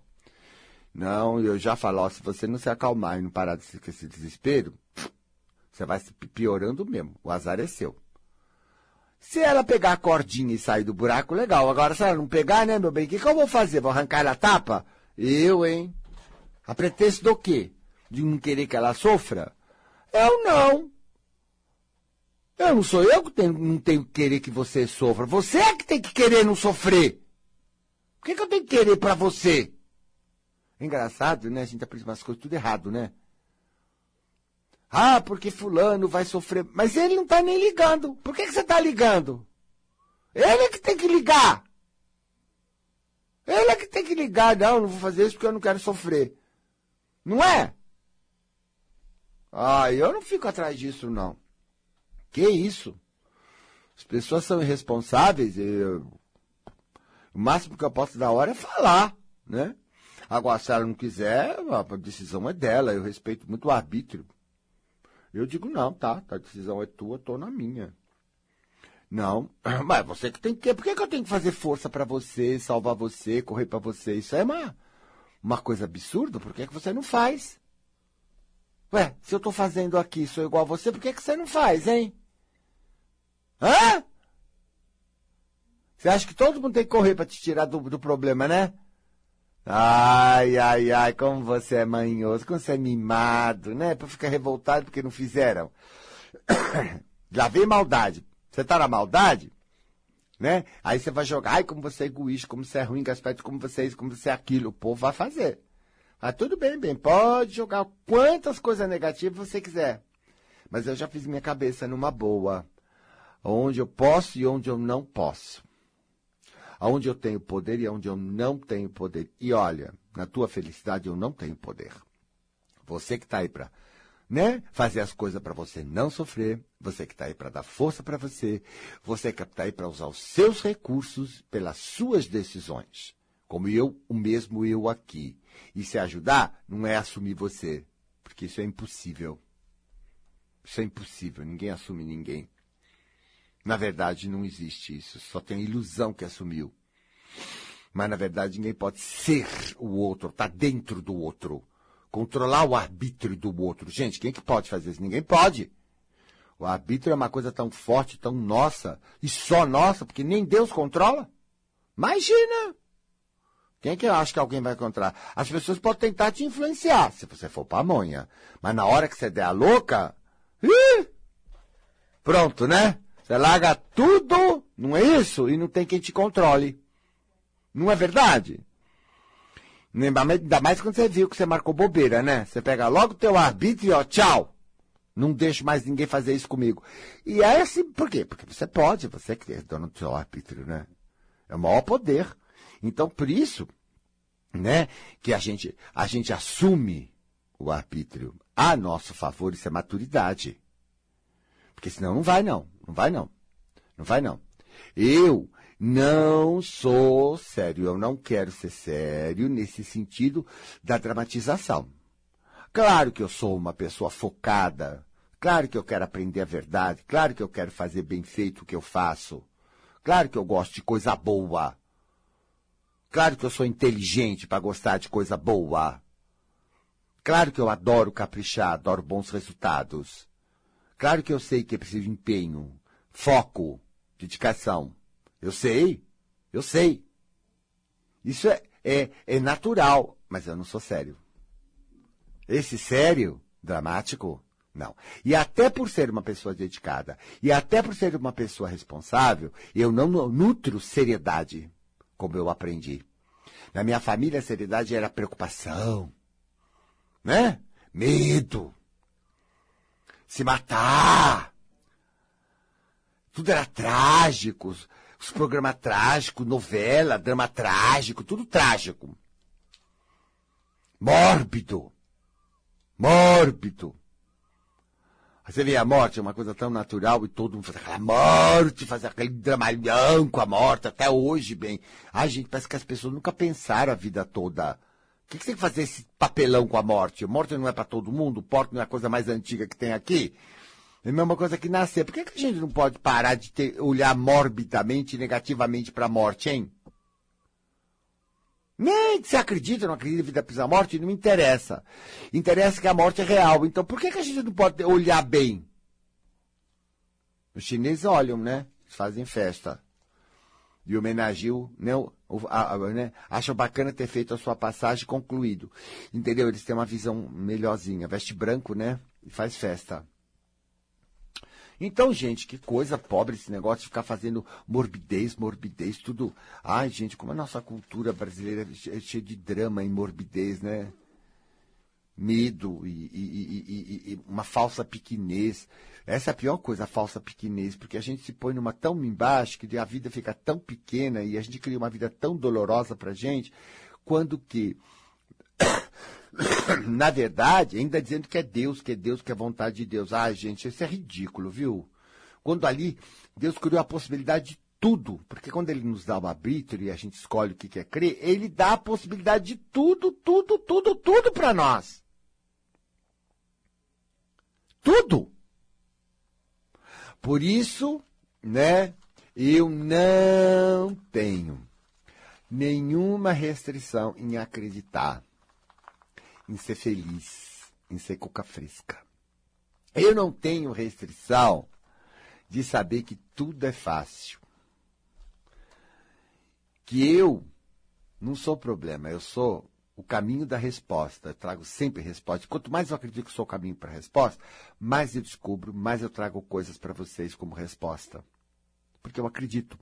Não, eu já falo, ó, se você não se acalmar e não parar com esse desespero, você vai se piorando mesmo. O azar é seu. Se ela pegar a cordinha e sair do buraco, legal. Agora, se ela não pegar, né, meu bem, o que, que eu vou fazer? Vou arrancar a tapa? Eu, hein? A pretexto do quê? De não querer que ela sofra? Eu não. Eu não sou eu que tenho, não tenho que querer que você sofra. Você é que tem que querer não sofrer. Por que, que eu tenho que querer para você? Engraçado, né? A gente aprende umas coisas tudo errado, né? Ah, porque fulano vai sofrer. Mas ele não tá nem ligando. Por que, que você tá ligando? Ele é que tem que ligar. Ele é que tem que ligar. Não, não vou fazer isso porque eu não quero sofrer. Não é? Ah, eu não fico atrás disso, não. Que isso? As pessoas são irresponsáveis. Eu... O máximo que eu posso dar hora é falar, né? Agora, se ela não quiser, a decisão é dela. Eu respeito muito o arbítrio. Eu digo, não, tá, a decisão é tua, tô na minha. Não, mas você que tem que. Por que, que eu tenho que fazer força para você, salvar você, correr para você? Isso é uma, uma coisa absurda. Por que, que você não faz? Ué, se eu tô fazendo aqui, sou igual a você, por que, que você não faz, hein? Hã? Você acha que todo mundo tem que correr para te tirar do, do problema, né? Ai, ai, ai, como você é manhoso, como você é mimado, né? Pra ficar revoltado porque não fizeram. Já vem maldade. Você tá na maldade? Né? Aí você vai jogar, ai, como você é egoísta, como você é ruim, aspecto, como você é isso, como você é aquilo. O povo vai fazer. Mas tudo bem, bem, pode jogar quantas coisas negativas você quiser. Mas eu já fiz minha cabeça numa boa. Onde eu posso e onde eu não posso aonde eu tenho poder e aonde eu não tenho poder. E olha, na tua felicidade eu não tenho poder. Você que está aí para né, fazer as coisas para você não sofrer, você que está aí para dar força para você, você que está aí para usar os seus recursos pelas suas decisões. Como eu, o mesmo eu aqui. E se ajudar, não é assumir você, porque isso é impossível. Isso é impossível, ninguém assume ninguém. Na verdade, não existe isso. Só tem a ilusão que assumiu. Mas, na verdade, ninguém pode ser o outro, tá dentro do outro. Controlar o arbítrio do outro. Gente, quem que pode fazer isso? Ninguém pode. O arbítrio é uma coisa tão forte, tão nossa, e só nossa, porque nem Deus controla. Imagina! Quem é que acha que alguém vai controlar? As pessoas podem tentar te influenciar, se você for pamonha. Mas na hora que você der a louca, ih, pronto, né? Você larga tudo, não é isso? E não tem quem te controle. Não é verdade? Ainda mais quando você viu que você marcou bobeira, né? Você pega logo o teu arbítrio e ó, tchau. Não deixo mais ninguém fazer isso comigo. E é assim, por quê? Porque você pode, você que é dono do seu arbítrio, né? É o maior poder. Então, por isso, né, que a gente, a gente assume o arbítrio a nosso favor, isso é maturidade. Porque senão não vai não, não vai não. Não vai não. Eu não sou sério, eu não quero ser sério nesse sentido da dramatização. Claro que eu sou uma pessoa focada, claro que eu quero aprender a verdade, claro que eu quero fazer bem feito o que eu faço, claro que eu gosto de coisa boa, claro que eu sou inteligente para gostar de coisa boa, claro que eu adoro caprichar, adoro bons resultados. Claro que eu sei que é preciso empenho, foco, dedicação. Eu sei, eu sei. Isso é, é, é natural, mas eu não sou sério. Esse sério, dramático, não. E até por ser uma pessoa dedicada, e até por ser uma pessoa responsável, eu não nutro seriedade, como eu aprendi. Na minha família, a seriedade era preocupação, né? Medo, se matar. Tudo era trágico. Os programas trágicos, novela, drama trágico, tudo trágico. Mórbido. Mórbido. Você vê a morte, é uma coisa tão natural e todo mundo faz aquela morte, faz aquele dramalhão com a morte, até hoje, bem. Ai, gente, parece que as pessoas nunca pensaram a vida toda que, que você tem que fazer esse papelão com a morte? A morte não é para todo mundo? O porto não é a coisa mais antiga que tem aqui? É a mesma coisa que nascer. Por que, que a gente não pode parar de ter, olhar morbidamente negativamente para a morte, hein? Nem se acredita, não acredita em vida após a morte, não me interessa. Interessa que a morte é real. Então por que, que a gente não pode olhar bem? Os chineses olham, né? Eles fazem festa. E homenageou, né, né, bacana ter feito a sua passagem concluído. Entendeu? Eles têm uma visão melhorzinha. Veste branco, né? E faz festa. Então, gente, que coisa pobre esse negócio de ficar fazendo morbidez, morbidez, tudo. Ai, gente, como a nossa cultura brasileira é cheia de drama e morbidez, né? Medo e, e, e, e, uma falsa pequenez. Essa é a pior coisa, a falsa pequenez, porque a gente se põe numa tão embaixo que a vida fica tão pequena e a gente cria uma vida tão dolorosa pra gente, quando que na verdade, ainda dizendo que é Deus, que é Deus, que é vontade de Deus. Ai, gente, isso é ridículo, viu? Quando ali Deus criou a possibilidade de tudo, porque quando ele nos dá o arbítrio e a gente escolhe o que quer crer, ele dá a possibilidade de tudo, tudo, tudo, tudo para nós. Tudo. Por isso, né, eu não tenho nenhuma restrição em acreditar em ser feliz, em ser coca fresca. Eu não tenho restrição de saber que tudo é fácil. Que eu não sou problema, eu sou o caminho da resposta. Eu trago sempre resposta. Quanto mais eu acredito que sou o caminho para a resposta, mais eu descubro, mais eu trago coisas para vocês como resposta. Porque eu acredito.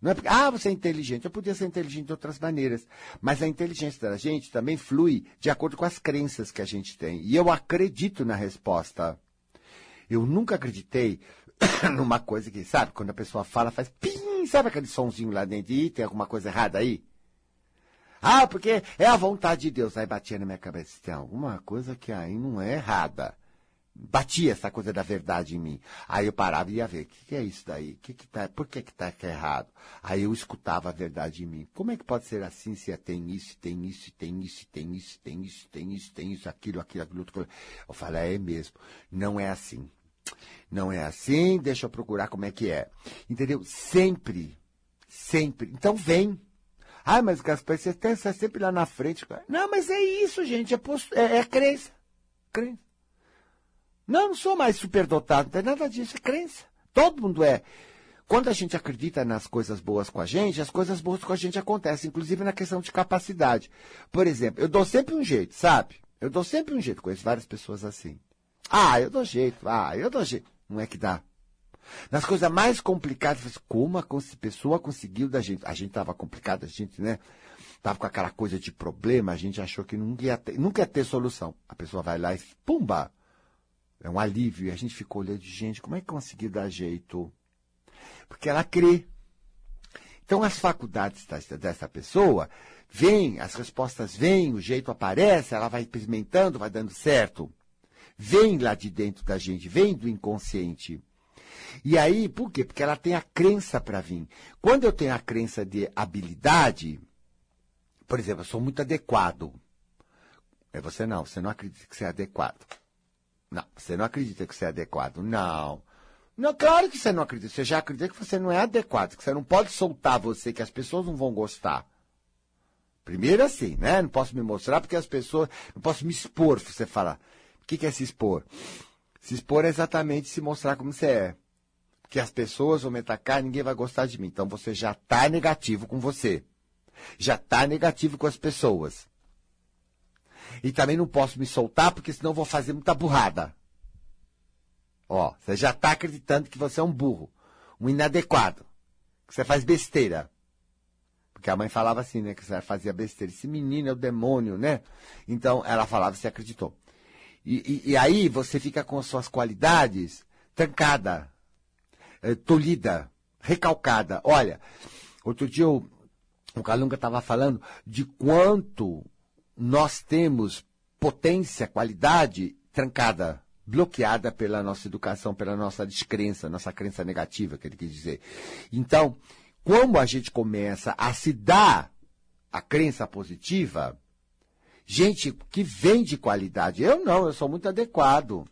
Não é porque, ah, você é inteligente. Eu podia ser inteligente de outras maneiras. Mas a inteligência da gente também flui de acordo com as crenças que a gente tem. E eu acredito na resposta. Eu nunca acreditei numa coisa que, sabe, quando a pessoa fala, faz pim, sabe aquele sonzinho lá dentro e tem alguma coisa errada aí? Ah, porque é a vontade de Deus. Aí batia na minha cabeça, tem alguma coisa que aí não é errada batia essa coisa da verdade em mim. Aí eu parava e ia ver, o que, que, é isso daí? Que que tá, por que que tá que é errado? Aí eu escutava a verdade em mim. Como é que pode ser assim se tem isso, tem isso, tem isso, tem isso, tem isso, tem isso, tem isso, aquilo, aquilo, aquilo, aquilo. Eu falei, é mesmo. Não é assim. Não é assim, deixa eu procurar como é que é. Entendeu? Sempre, sempre. Então vem. Ah, mas Gaspar, você está sempre lá na frente. Não, mas é isso, gente. É, é, é crença. Crença. Não, não sou mais superdotado, não tem nada disso, é crença. Todo mundo é. Quando a gente acredita nas coisas boas com a gente, as coisas boas com a gente acontecem, inclusive na questão de capacidade. Por exemplo, eu dou sempre um jeito, sabe? Eu dou sempre um jeito, conheço várias pessoas assim. Ah, eu dou jeito, ah, eu dou jeito. Não é que dá. Nas coisas mais complicadas, como a pessoa conseguiu da gente? A gente estava complicado, a gente, né? Tava com aquela coisa de problema, a gente achou que nunca ia ter, nunca ia ter solução. A pessoa vai lá e pumba! É um alívio. E a gente ficou olhando gente, como é que conseguiu dar jeito? Porque ela crê. Então as faculdades dessa pessoa vêm, as respostas vêm, o jeito aparece, ela vai experimentando, vai dando certo. Vem lá de dentro da gente, vem do inconsciente. E aí, por quê? Porque ela tem a crença para vir. Quando eu tenho a crença de habilidade, por exemplo, eu sou muito adequado. É você não, você não acredita que você é adequado. Não, você não acredita que você é adequado. Não. Não, claro que você não acredita. Você já acredita que você não é adequado, que você não pode soltar você, que as pessoas não vão gostar. Primeiro assim, né? Não posso me mostrar porque as pessoas. Não posso me expor, você fala. O que, é se expor? Se expor é exatamente se mostrar como você é. Que as pessoas vão me atacar, ninguém vai gostar de mim. Então você já está negativo com você. Já está negativo com as pessoas. E também não posso me soltar, porque senão vou fazer muita burrada. Ó, você já está acreditando que você é um burro, um inadequado, que você faz besteira. Porque a mãe falava assim, né, que você fazia besteira. Esse menino é o demônio, né? Então ela falava, você acreditou. E, e, e aí você fica com as suas qualidades trancada, é, tolhida, recalcada. Olha, outro dia o, o Calunga estava falando de quanto nós temos potência, qualidade trancada, bloqueada pela nossa educação, pela nossa descrença, nossa crença negativa, que ele quis dizer. Então, como a gente começa a se dar a crença positiva, gente que vem de qualidade. Eu não, eu sou muito adequado.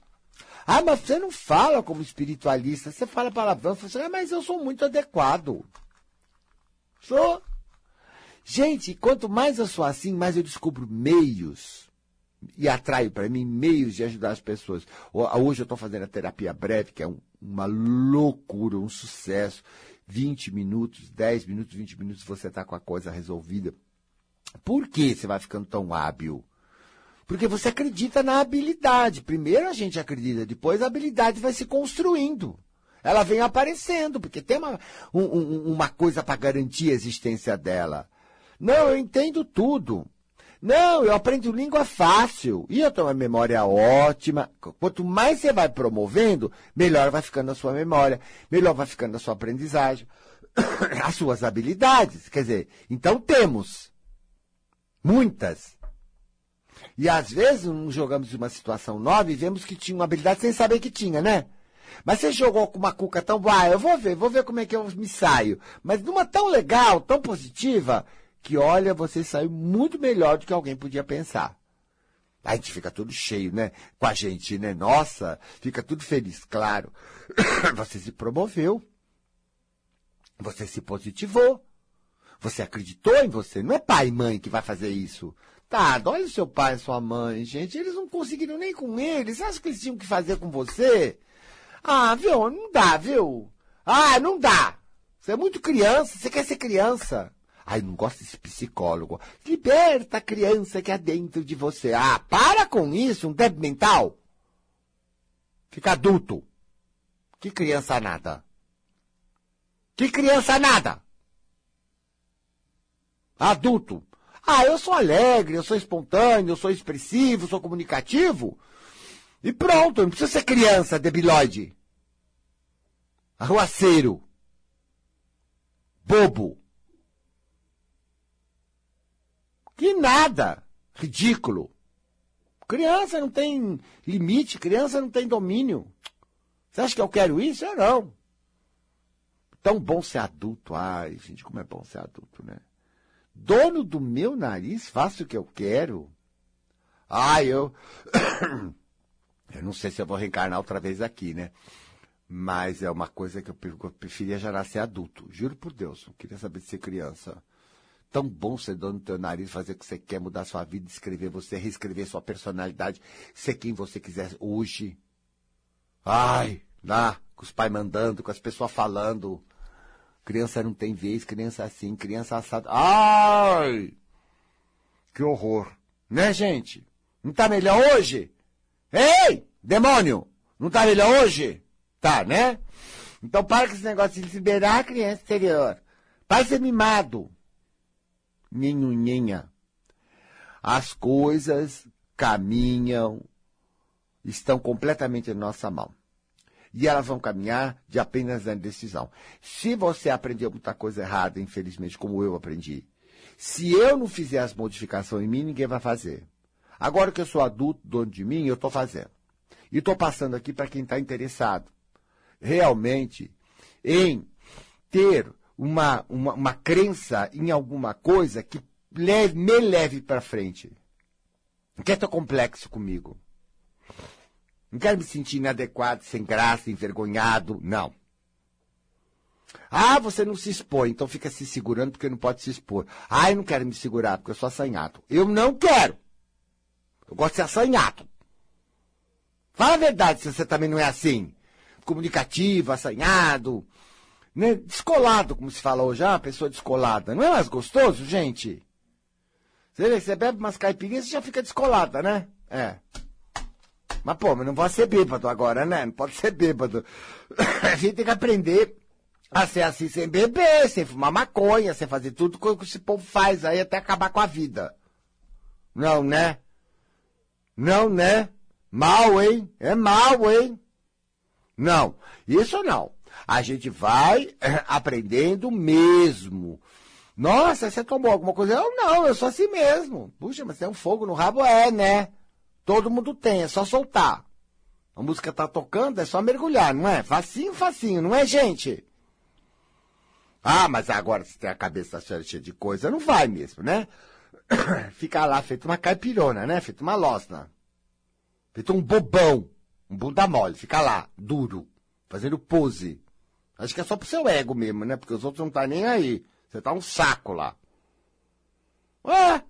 Ah, mas você não fala como espiritualista, você fala palavrão, você fala, ah, mas eu sou muito adequado. Sou. Gente, quanto mais eu sou assim, mais eu descubro meios e atraio para mim meios de ajudar as pessoas. Hoje eu estou fazendo a terapia breve, que é um, uma loucura, um sucesso. 20 minutos, 10 minutos, 20 minutos você está com a coisa resolvida. Por que você vai ficando tão hábil? Porque você acredita na habilidade. Primeiro a gente acredita, depois a habilidade vai se construindo. Ela vem aparecendo, porque tem uma, um, uma coisa para garantir a existência dela. Não, eu entendo tudo. Não, eu aprendo língua fácil. E eu tenho uma memória ótima. Quanto mais você vai promovendo, melhor vai ficando a sua memória, melhor vai ficando a sua aprendizagem, as suas habilidades. Quer dizer, então temos muitas. E às vezes nos jogamos uma situação nova e vemos que tinha uma habilidade sem saber que tinha, né? Mas você jogou com uma cuca tão, ah, eu vou ver, vou ver como é que eu me saio. Mas numa tão legal, tão positiva, que olha, você saiu muito melhor do que alguém podia pensar. A gente fica tudo cheio, né? Com a gente, né? Nossa, fica tudo feliz, claro. Você se promoveu. Você se positivou. Você acreditou em você. Não é pai e mãe que vai fazer isso. Tá, olha seu pai e sua mãe, gente. Eles não conseguiram nem com eles. Você acha que eles tinham que fazer com você? Ah, viu? Não dá, viu? Ah, não dá. Você é muito criança. Você quer ser criança. Ai, não gosto desse psicólogo. Liberta a criança que há dentro de você. Ah, para com isso, um débil mental. Fica adulto. Que criança nada. Que criança nada. Adulto. Ah, eu sou alegre, eu sou espontâneo, eu sou expressivo, sou comunicativo. E pronto, não precisa ser criança, debilóide. Arruaceiro. Bobo. Que nada. Ridículo. Criança não tem limite, criança não tem domínio. Você acha que eu quero isso? Eu não. Tão bom ser adulto. Ai, gente, como é bom ser adulto, né? Dono do meu nariz, faço o que eu quero. Ai, eu. eu não sei se eu vou reencarnar outra vez aqui, né? Mas é uma coisa que eu, preferia já nascer adulto. Juro por Deus, não queria saber de ser criança. Tão bom ser dono do teu nariz, fazer o que você quer, mudar sua vida, escrever você, reescrever sua personalidade, ser quem você quiser hoje. Ai, lá, com os pais mandando, com as pessoas falando. Criança não tem vez, criança assim, criança assada. Ai! Que horror. Né, gente? Não tá melhor hoje? Ei! Demônio! Não tá melhor hoje? Tá, né? Então para com esse negócio de liberar a criança exterior. Para ser mimado. Ninhunhinha. As coisas caminham, estão completamente em nossa mão e elas vão caminhar de apenas a decisão. Se você aprendeu muita coisa errada, infelizmente, como eu aprendi, se eu não fizer as modificações em mim, ninguém vai fazer. Agora que eu sou adulto, dono de mim, eu estou fazendo. E estou passando aqui para quem está interessado, realmente, em ter uma, uma, uma crença em alguma coisa que leve, me leve para frente. Não quer ter complexo comigo. Não quero me sentir inadequado, sem graça, envergonhado. Não. Ah, você não se expõe, então fica se segurando porque não pode se expor. Ah, eu não quero me segurar porque eu sou assanhado. Eu não quero. Eu gosto de ser assanhado. Fala a verdade se você também não é assim. Comunicativo, assanhado, né? descolado, como se fala hoje. Ah, pessoa descolada. Não é mais gostoso, gente? Você, você bebe umas caipirinhas e já fica descolada, né? É. Mas, pô, mas não pode ser bêbado agora, né? Não pode ser bêbado. A gente tem que aprender a ser assim sem beber, sem fumar maconha, sem fazer tudo que esse povo faz aí até acabar com a vida. Não, né? Não, né? Mal, hein? É mal, hein? Não, isso não. A gente vai aprendendo mesmo. Nossa, você tomou alguma coisa? Eu não, eu sou assim mesmo. Puxa, mas tem um fogo no rabo? É, né? Todo mundo tem, é só soltar. A música tá tocando, é só mergulhar, não é? Facinho, facinho, não é, gente? Ah, mas agora se tem a cabeça cheia de coisa, não vai mesmo, né? Ficar lá feito uma caipirona, né? Feito uma losna. Feito um bobão. Um bunda mole. Fica lá, duro. Fazendo pose. Acho que é só pro seu ego mesmo, né? Porque os outros não tá nem aí. Você tá um saco lá. Ué,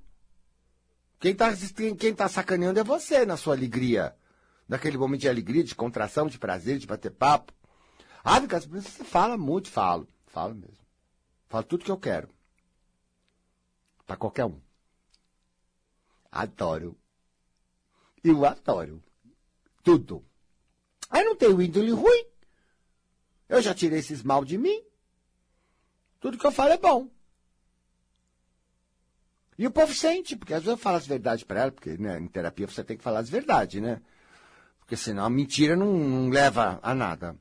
quem está quem tá sacaneando é você na sua alegria. Naquele momento de alegria, de contração, de prazer, de bater papo. Ah, Lucas, você fala muito, falo. Falo mesmo. Falo tudo que eu quero. Para qualquer um. Adoro. Eu adoro. Tudo. Aí não tenho índole ruim. Eu já tirei esses mal de mim. Tudo que eu falo é bom. E o povo sente, porque às vezes eu falo as verdades para ela, porque né, em terapia você tem que falar as verdades, né? Porque senão a mentira não, não leva a nada.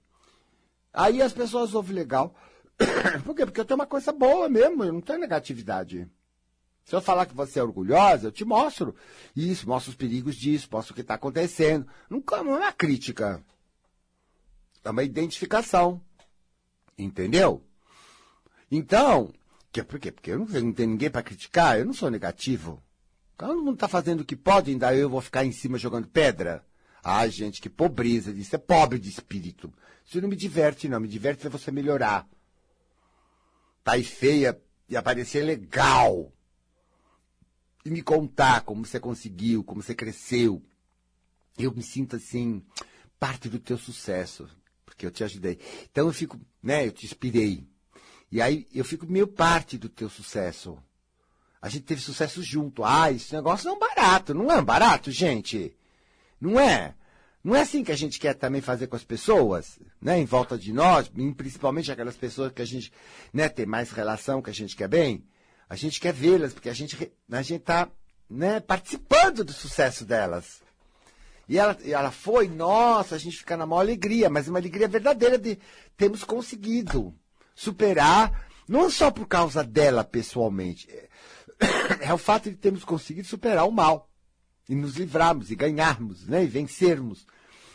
Aí as pessoas ouvem legal. Por quê? Porque eu tenho uma coisa boa mesmo, eu não tenho negatividade. Se eu falar que você é orgulhosa, eu te mostro isso, mostro os perigos disso, mostro o que está acontecendo. Nunca não é uma crítica. É uma identificação. Entendeu? Então, que, por quê? Porque eu não, não tenho ninguém para criticar, eu não sou negativo. Todo mundo está fazendo o que pode, ainda eu vou ficar em cima jogando pedra. Ah, gente, que pobreza disso. É pobre de espírito. Isso não me diverte, não. Me diverte é você melhorar. Tá aí feia e aparecer legal e me contar como você conseguiu, como você cresceu. Eu me sinto assim, parte do teu sucesso, porque eu te ajudei. Então eu fico, né, eu te inspirei. E aí eu fico meio parte do teu sucesso. A gente teve sucesso junto. Ah, esse negócio é um barato. Não é um barato, gente. Não é. Não é assim que a gente quer também fazer com as pessoas, né, em volta de nós, principalmente aquelas pessoas que a gente, né, tem mais relação, que a gente quer bem. A gente quer vê-las, porque a gente a está né, participando do sucesso delas. E ela, ela foi, nossa, a gente fica na maior alegria, mas uma alegria verdadeira de termos conseguido superar, não só por causa dela pessoalmente, é, o fato de termos conseguido superar o mal e nos livrarmos e ganharmos, né, e vencermos.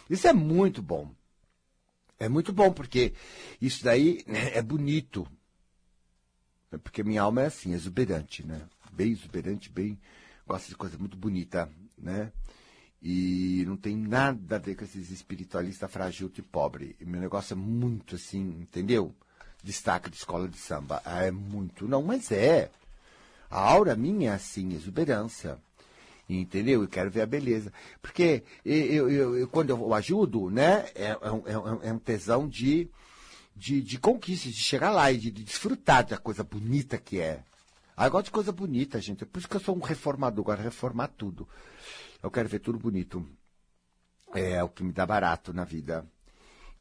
Isso é muito bom. É muito bom porque isso daí né, é bonito. É porque minha alma é assim, exuberante, né? Bem exuberante, bem. Gosta de coisa muito bonita, né? E não tem nada a ver com esses espiritualistas frágil e pobre. meu negócio é muito assim, entendeu? Destaque de escola de samba. Ah, é muito. Não, mas é. A aura minha é assim, exuberância. Entendeu? Eu quero ver a beleza. Porque eu, eu, eu quando eu ajudo, né? É, é, é, é um tesão de de, de conquistas, de chegar lá e de, de desfrutar da coisa bonita que é. Ah, eu gosto de coisa bonita, gente. É por isso que eu sou um reformador, agora reformar tudo. Eu quero ver tudo bonito. É o que me dá barato na vida.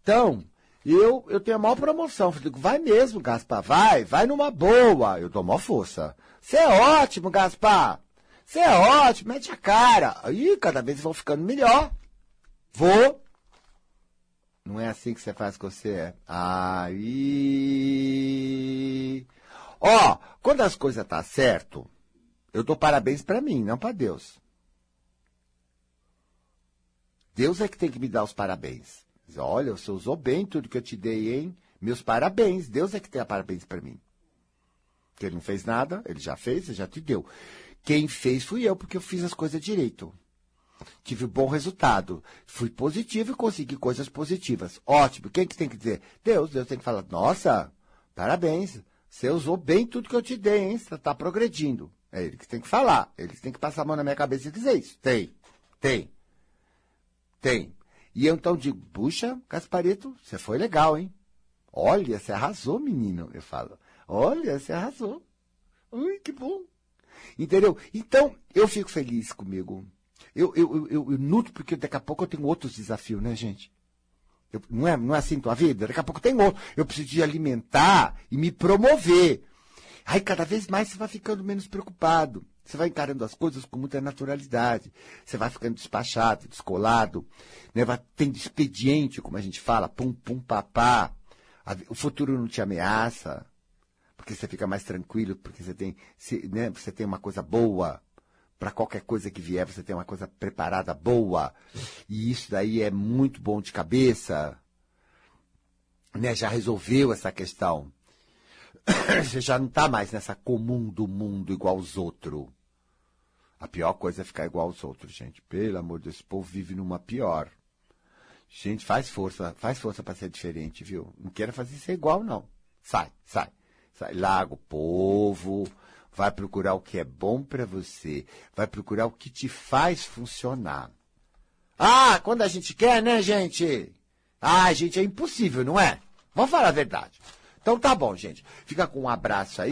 Então, eu, eu tenho a maior promoção. Eu digo, vai mesmo, Gaspar, vai, vai numa boa. Eu dou maior força. Você é ótimo, Gaspar. Você é ótimo, mete a cara. Aí cada vez vão ficando melhor. Vou, não é assim que você faz com você. Aí. Ó, quando as coisas tá certo, eu dou parabéns para mim, não para Deus. Deus é que tem que me dar os parabéns. Olha, você usou bem tudo que eu te dei, hein? Meus parabéns. Deus é que tem parabéns para mim. Porque ele não fez nada, ele já fez, ele já te deu. Quem fez fui eu, porque eu fiz as coisas direito. Tive um bom resultado. Fui positivo e consegui coisas positivas. Ótimo. Quem que tem que dizer? Deus. Deus tem que falar, nossa, parabéns. Você usou bem tudo que eu te dei, hein? Você está progredindo. É ele que tem que falar. Ele que tem que passar a mão na minha cabeça e dizer isso. Tem. Tem. Tem. E eu então digo, puxa, Gasparito, você foi legal, hein? Olha, você arrasou, menino. Eu falo, olha, você arrasou. Ui, que bom. Entendeu? Então, eu fico feliz comigo. Eu, eu, eu, eu nutro porque daqui a pouco eu tenho outros desafios, né, gente? Eu, não, é, não é assim tua vida? Daqui a pouco tem outro. Eu preciso de alimentar e me promover. Aí cada vez mais você vai ficando menos preocupado. Você vai encarando as coisas com muita naturalidade. Você vai ficando despachado, descolado. Né? Vai tendo expediente, como a gente fala, pum, pum, papá. O futuro não te ameaça. Porque você fica mais tranquilo, porque você tem, né? você tem uma coisa boa para qualquer coisa que vier, você tem uma coisa preparada boa. E isso daí é muito bom de cabeça. Né? Já resolveu essa questão. Você já não está mais nessa comum do mundo igual aos outros. A pior coisa é ficar igual aos outros, gente. Pelo amor de Deus, esse povo vive numa pior. Gente, faz força, faz força para ser diferente, viu? Não queira fazer ser igual, não. Sai, sai. Sai, larga o povo, vai procurar o que é bom para você, vai procurar o que te faz funcionar. Ah, quando a gente quer, né, gente? Ah, gente, é impossível, não é? Vamos falar a verdade. Então tá bom, gente. Fica com um abraço aí.